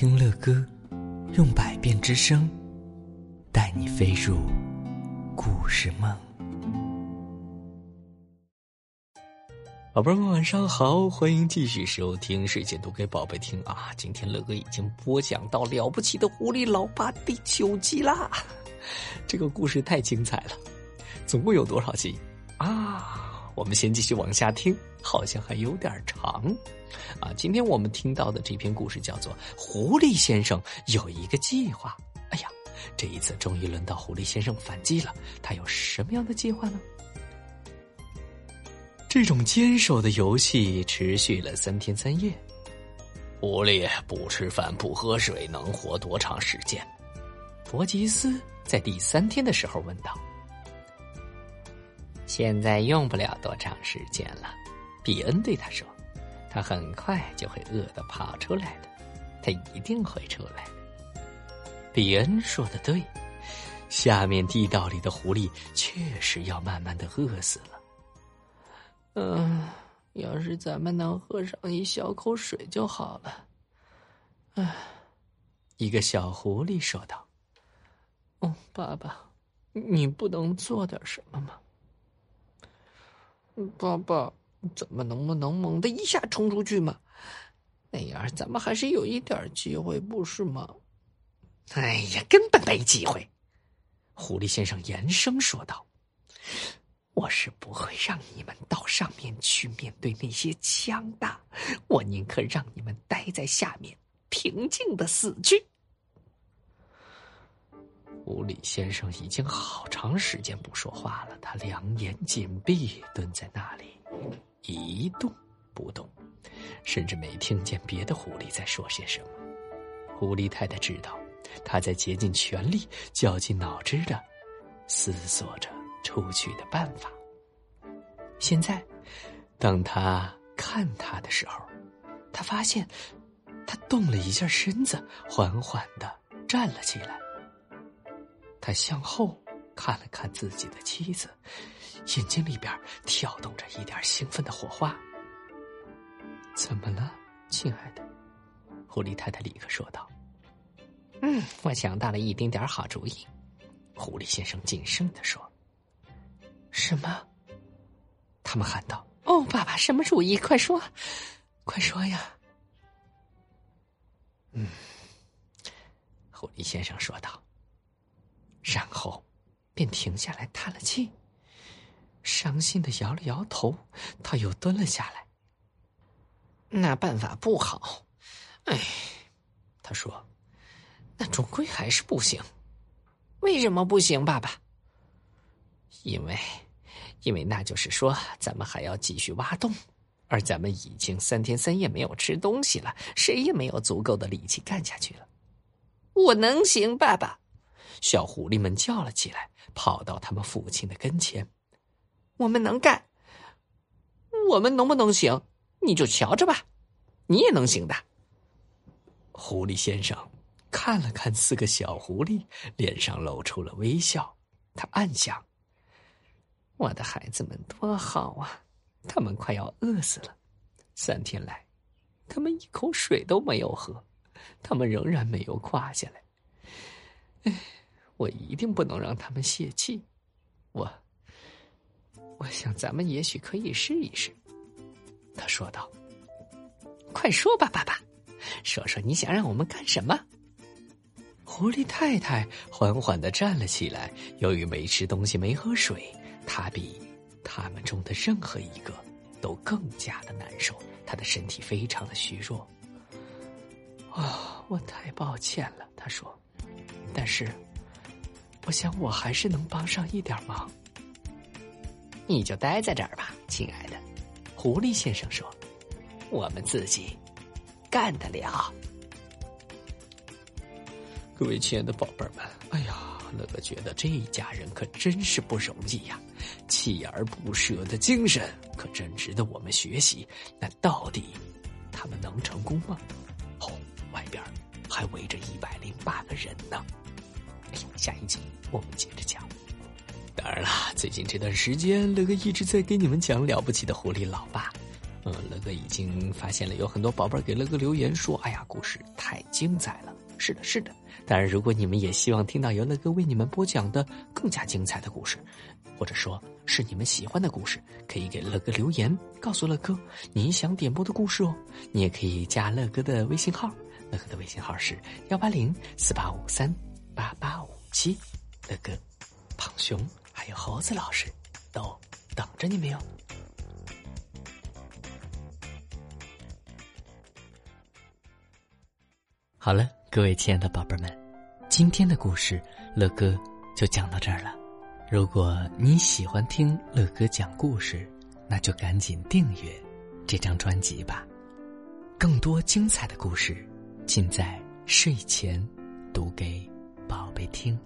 听乐哥，用百变之声，带你飞入故事梦。宝贝们晚上好，欢迎继续收听睡前读给宝贝听啊！今天乐哥已经播讲到了不起的狐狸老爸第九集啦，这个故事太精彩了，总共有多少集啊？我们先继续往下听，好像还有点长，啊！今天我们听到的这篇故事叫做《狐狸先生有一个计划》。哎呀，这一次终于轮到狐狸先生反击了，他有什么样的计划呢？这种坚守的游戏持续了三天三夜。狐狸不吃饭不喝水，能活多长时间？伯吉斯在第三天的时候问道。现在用不了多长时间了，比恩对他说：“他很快就会饿得跑出来的，他一定会出来的。”比恩说的对，下面地道里的狐狸确实要慢慢的饿死了。嗯，要是咱们能喝上一小口水就好了。唉，一个小狐狸说道：“哦，爸爸，你不能做点什么吗？”爸爸，咱们能不能猛的一下冲出去嘛？那样咱们还是有一点机会，不是吗？哎呀，根本没机会！狐狸先生严声说道：“我是不会让你们到上面去面对那些枪的，我宁可让你们待在下面，平静的死去。”狐狸先生已经好长时间不说话了，他两眼紧闭，蹲在那里一动不动，甚至没听见别的狐狸在说些什么。狐狸太太知道，他在竭尽全力、绞尽脑汁的思索着出去的办法。现在，当他看他的时候，他发现他动了一下身子，缓缓的站了起来。他向后看了看自己的妻子，眼睛里边跳动着一点兴奋的火花。怎么了，亲爱的？狐狸太太立刻说道：“嗯，我想到了一丁点好主意。”狐狸先生谨慎的说：“什么？”他们喊道：“哦，爸爸，什么主意？快说，快说呀！”嗯，狐狸先生说道。便停下来叹了气，伤心的摇了摇头。他又蹲了下来。那办法不好，哎，他说：“那终归还是不行。为什么不行，爸爸？因为，因为那就是说，咱们还要继续挖洞，而咱们已经三天三夜没有吃东西了，谁也没有足够的力气干下去了。我能行，爸爸。”小狐狸们叫了起来，跑到他们父亲的跟前。我们能干，我们能不能行？你就瞧着吧，你也能行的。狐狸先生看了看四个小狐狸，脸上露出了微笑。他暗想：我的孩子们多好啊，他们快要饿死了。三天来，他们一口水都没有喝，他们仍然没有垮下来。哎。我一定不能让他们泄气，我，我想咱们也许可以试一试。”他说道。“快说吧，爸爸，说说你想让我们干什么？”狐狸太太缓缓的站了起来。由于没吃东西、没喝水，她比他们中的任何一个都更加的难受。她的身体非常的虚弱。啊，我太抱歉了，他说。但是。我想，我还是能帮上一点忙。你就待在这儿吧，亲爱的。狐狸先生说：“我们自己干得了。”各位亲爱的宝贝们，哎呀，乐乐觉得这一家人可真是不容易呀，锲而不舍的精神可真值得我们学习。那到底他们能成功吗？哦，外边还围着一百零八个人呢。哎，下一集。我们接着讲。当然啦，最近这段时间，乐哥一直在给你们讲了不起的狐狸老爸。嗯，乐哥已经发现了有很多宝贝儿给乐哥留言说：“哎呀，故事太精彩了。”是的，是的。当然，如果你们也希望听到由乐哥为你们播讲的更加精彩的故事，或者说是你们喜欢的故事，可以给乐哥留言，告诉乐哥你想点播的故事哦。你也可以加乐哥的微信号，乐哥的微信号是幺八零四八五三八八五七。乐哥、胖熊还有猴子老师都等着你们哟。好了，各位亲爱的宝贝们，今天的故事乐哥就讲到这儿了。如果你喜欢听乐哥讲故事，那就赶紧订阅这张专辑吧。更多精彩的故事，尽在睡前读给宝贝听。